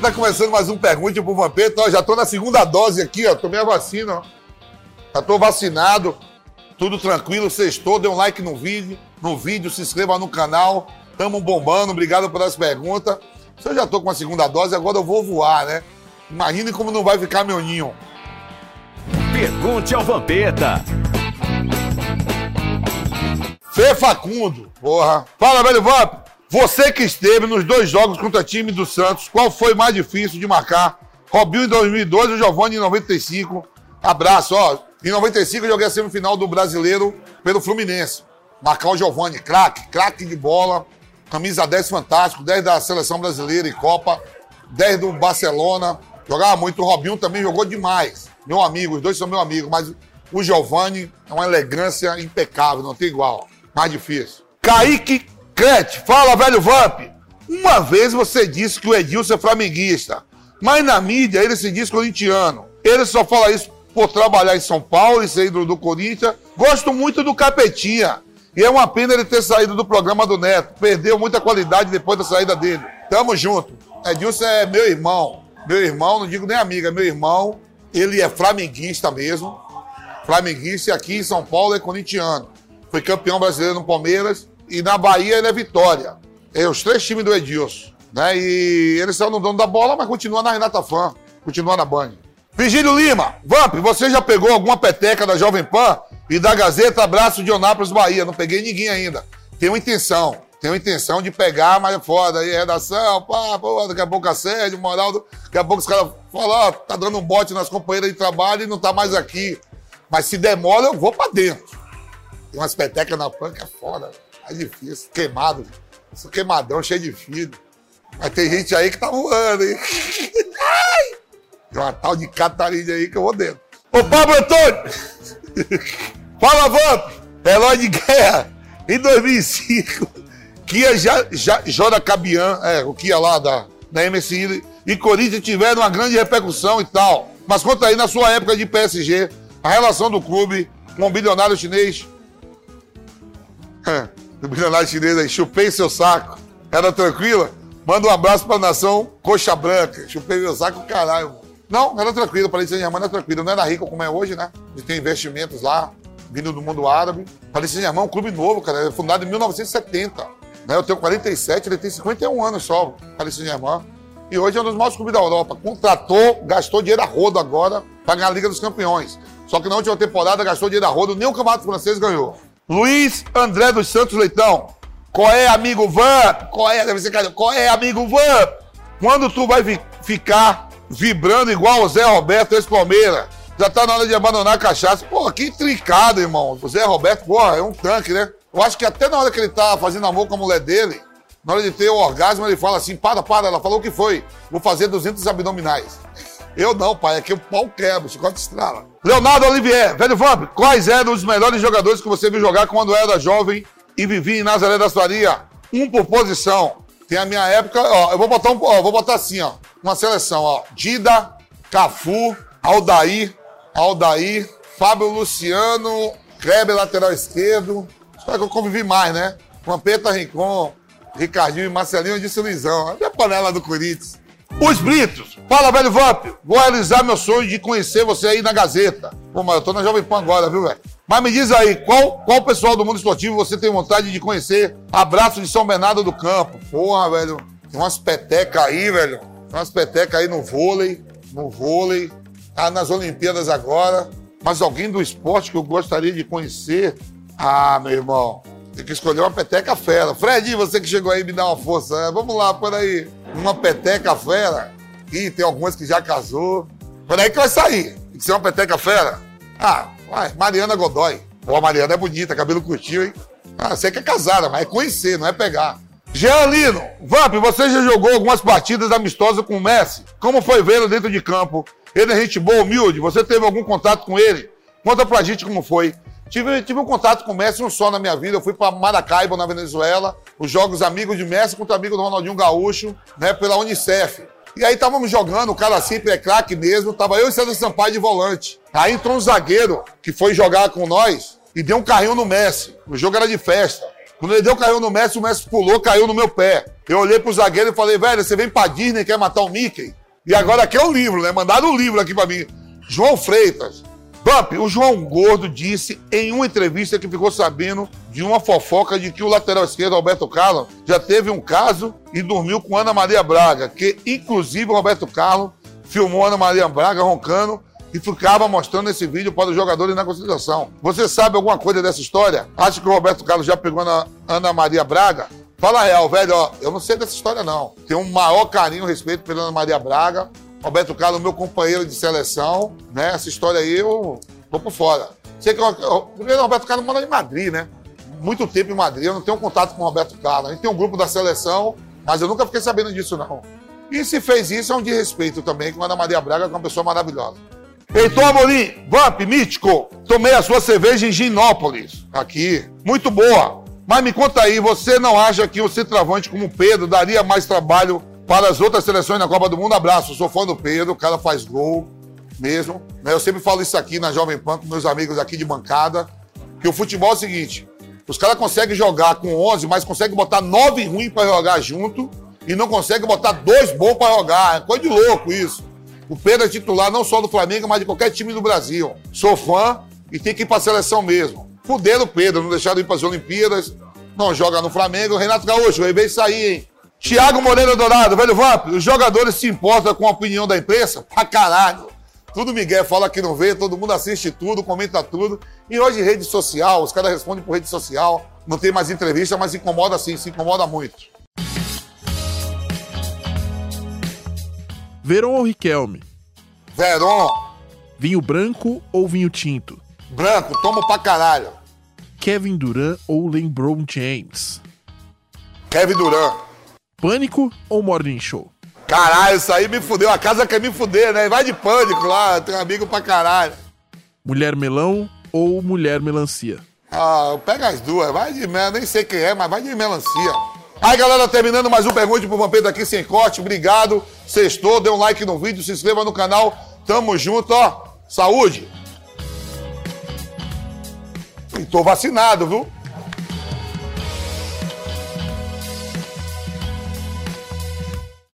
Tá começando mais um Pergunte pro Vampeta. Ó, já tô na segunda dose aqui, ó. Tomei a vacina, ó. Já tô vacinado. Tudo tranquilo, sextou. Dê um like no vídeo, no vídeo, se inscreva no canal. Tamo bombando. Obrigado pelas perguntas. Se eu já tô com a segunda dose, agora eu vou voar, né? Imagine como não vai ficar meu ninho. Pergunte ao Vampeta. Fê Facundo, porra. Fala, velho Vamp. Você que esteve nos dois jogos contra time do Santos, qual foi mais difícil de marcar? Robinho em 2002 e o Giovanni em 95. Abraço, ó. Em 95 eu joguei a semifinal do Brasileiro pelo Fluminense. Marcar o Giovanni, craque, craque de bola. Camisa 10 fantástico, 10 da seleção brasileira e Copa, 10 do Barcelona. Jogava muito. O Robinho também jogou demais. Meu amigo, os dois são meu amigo, mas o Giovanni é uma elegância impecável, não tem igual. Mais difícil. Kaique Crete, fala, velho Vamp. Uma vez você disse que o Edilson é flamenguista, mas na mídia ele se diz corintiano. Ele só fala isso por trabalhar em São Paulo e ser ídolo do Corinthians. Gosto muito do Capetinha. E é uma pena ele ter saído do programa do Neto. Perdeu muita qualidade depois da saída dele. Tamo junto. Edilson é meu irmão. Meu irmão, não digo nem amiga, meu irmão. Ele é flamenguista mesmo. Flamenguista aqui em São Paulo é corintiano. Foi campeão brasileiro no Palmeiras e na Bahia ele é Vitória. É os três times do Edilson. Né? E eles são no dono da bola, mas continua na Renata Fã, continua na Band. Virgílio Lima, Vamp, você já pegou alguma peteca da Jovem Pan e da Gazeta Abraço de Onápolis, Bahia? Não peguei ninguém ainda. Tenho intenção. Tenho intenção de pegar, mas é foda. Aí, redação, pá, pô, daqui a pouco assédio, moral. Daqui a pouco os caras falam, ó, tá dando um bote nas companheiras de trabalho e não tá mais aqui. Mas se demora, eu vou pra dentro. Tem umas petecas na pan que é foda. É difícil, queimado. Sou queimadão, cheio de filho. Mas tem gente aí que tá voando, hein? Tem uma tal de Catarina aí que eu vou dentro. Ô, Pablo Antônio! Fala, Vamp! Herói de guerra! Em 2005, Kia já, já, Jora Cabian, é, o Kia lá da, da MSI e Corinthians tiveram uma grande repercussão e tal. Mas conta aí, na sua época de PSG, a relação do clube com o bilionário chinês. É, do bilionário chinês aí, chupei seu saco. Era tranquila? Manda um abraço pra nação coxa branca. Chupei meu saco, caralho. Não, era tranquilo. Paris Saint-Germain era tranquilo. Não era rico como é hoje, né? A tem investimentos lá, vindo do mundo árabe. Paris Saint-Germain é um clube novo, cara. É fundado em 1970. Né? Eu tenho 47, ele tem 51 anos só, Paris Saint-Germain. E hoje é um dos maiores clubes da Europa. Contratou, gastou dinheiro a rodo agora para ganhar a Liga dos Campeões. Só que na última temporada gastou dinheiro a rodo, nem o Campeonato Francês ganhou. Luiz André dos Santos Leitão. Qual é, amigo Van? Qual é, deve ser, qual é, amigo Van? Quando tu vai vi ficar vibrando igual o Zé Roberto, esse Palmeiras? Já tá na hora de abandonar a cachaça. Pô, que trincado, irmão. O Zé Roberto, porra, é um tanque, né? Eu acho que até na hora que ele tá fazendo amor com a mulher dele, na hora de ter o orgasmo, ele fala assim: para, para. Ela falou o que foi. Vou fazer 200 abdominais. Eu não, pai. Aqui o pau quebra, o chicote estrala. Leonardo Olivier, velho Vamp, quais eram os melhores jogadores que você viu jogar quando era jovem e vivia em Nazaré da Faria? Um por posição. Tem a minha época, ó, eu vou botar um, ó, vou botar assim, ó, uma seleção, ó. Dida, Cafu, Aldair, Aldair, Fábio Luciano, Kleber, lateral esquerdo. Só que eu convivi mais, né? Vampeta Rincon, Ricardinho e Marcelinho, eu disse Luizão. A panela do Corinthians. Os Britos. Fala, velho Vamp. Vou realizar meu sonho de conhecer você aí na Gazeta. Pô, mas eu tô na Jovem Pan agora, viu, velho? Mas me diz aí, qual, qual pessoal do mundo esportivo você tem vontade de conhecer? Abraço de São Bernardo do Campo. Porra, velho. Tem umas petecas aí, velho. Tem umas petecas aí no vôlei. No vôlei. Tá nas Olimpíadas agora. Mas alguém do esporte que eu gostaria de conhecer? Ah, meu irmão. Tem que escolher uma peteca fera. Fred, você que chegou aí me dá uma força. Né? Vamos lá, por aí. Uma peteca fera. Ih, tem algumas que já casou. Por aí que vai sair. Tem que ser uma peteca fera. Ah, vai. Mariana Godoy. Pô, a Mariana é bonita, cabelo curtinho, hein? Ah, você que é casada, mas é conhecer, não é pegar. Jean Lino, Vamp, você já jogou algumas partidas amistosas com o Messi? Como foi vê-lo dentro de campo? Ele é gente boa, humilde? Você teve algum contato com ele? Conta pra gente como foi. Tive, tive um contato com o Messi um só na minha vida. Eu fui para Maracaibo, na Venezuela, os jogos amigos de Messi contra amigo do Ronaldinho Gaúcho, né, pela Unicef. E aí estávamos jogando, o cara sempre é craque mesmo, tava eu e César Sampaio de volante. Aí entrou um zagueiro que foi jogar com nós e deu um carrinho no Messi. O jogo era de festa. Quando ele deu caiu no Messi, o Messi pulou, caiu no meu pé. Eu olhei pro zagueiro e falei, velho, você vem pra Disney, quer matar o Mickey? E agora aqui é o livro, né? Mandaram o um livro aqui pra mim. João Freitas. Bump, o João Gordo disse em uma entrevista que ficou sabendo de uma fofoca de que o lateral esquerdo, Roberto Carlos, já teve um caso e dormiu com Ana Maria Braga, que inclusive o Roberto Carlos filmou Ana Maria Braga roncando e ficava mostrando esse vídeo para os jogadores na concentração. Você sabe alguma coisa dessa história? Acha que o Roberto Carlos já pegou na Ana Maria Braga? Fala real, velho, ó, eu não sei dessa história não. Tenho um maior carinho e respeito pela Ana Maria Braga. Roberto Carlos, meu companheiro de seleção, né? Essa história aí eu vou por fora. Sei que o, Roberto Carlos mora em Madrid, né? Muito tempo em Madrid, eu não tenho contato com o Roberto Carlos. A gente tem um grupo da seleção, mas eu nunca fiquei sabendo disso, não. E se fez isso, é um de respeito também com Ana Maria Braga, que é uma pessoa maravilhosa. Heitor Amorim, Vamp, Mítico, tomei a sua cerveja em Ginópolis, aqui. Muito boa. Mas me conta aí, você não acha que o centroavante como o Pedro daria mais trabalho para as outras seleções na Copa do Mundo? Abraço, sou fã do Pedro, o cara faz gol mesmo. Né? Eu sempre falo isso aqui na Jovem Pan com meus amigos aqui de bancada, que o futebol é o seguinte, os caras conseguem jogar com 11, mas conseguem botar 9 ruins para jogar junto e não conseguem botar dois bons para jogar. É coisa de louco isso. O Pedro é titular não só do Flamengo, mas de qualquer time do Brasil. Sou fã e tem que ir para a seleção mesmo. Fuderam o Pedro, não deixaram ir para as Olimpíadas. Não joga no Flamengo. Renato Gaúcho, eu veio sair, hein? Tiago Moreira Dourado, velho Vamp, os jogadores se importam com a opinião da imprensa? Pra caralho. Tudo Miguel fala que não vê, todo mundo assiste tudo, comenta tudo. E hoje rede social, os caras respondem por rede social. Não tem mais entrevista, mas incomoda sim, se incomoda muito. Veron ou Riquelme? Veron. Vinho branco ou vinho tinto? Branco, tomo pra caralho. Kevin Durant ou LeBron James? Kevin Durant. Pânico ou Morning Show? Caralho, isso aí me fudeu. A casa quer me fuder, né? Vai de pânico lá, tem um amigo pra caralho. Mulher melão ou mulher melancia? Ah, pega as duas. Vai de mel, nem sei quem é, mas vai de melancia. Aí, galera, terminando mais um Pergunte pro Vampeta aqui sem corte. Obrigado. Sextou, dê um like no vídeo, se inscreva no canal. Tamo junto, ó. Saúde. E tô vacinado, viu?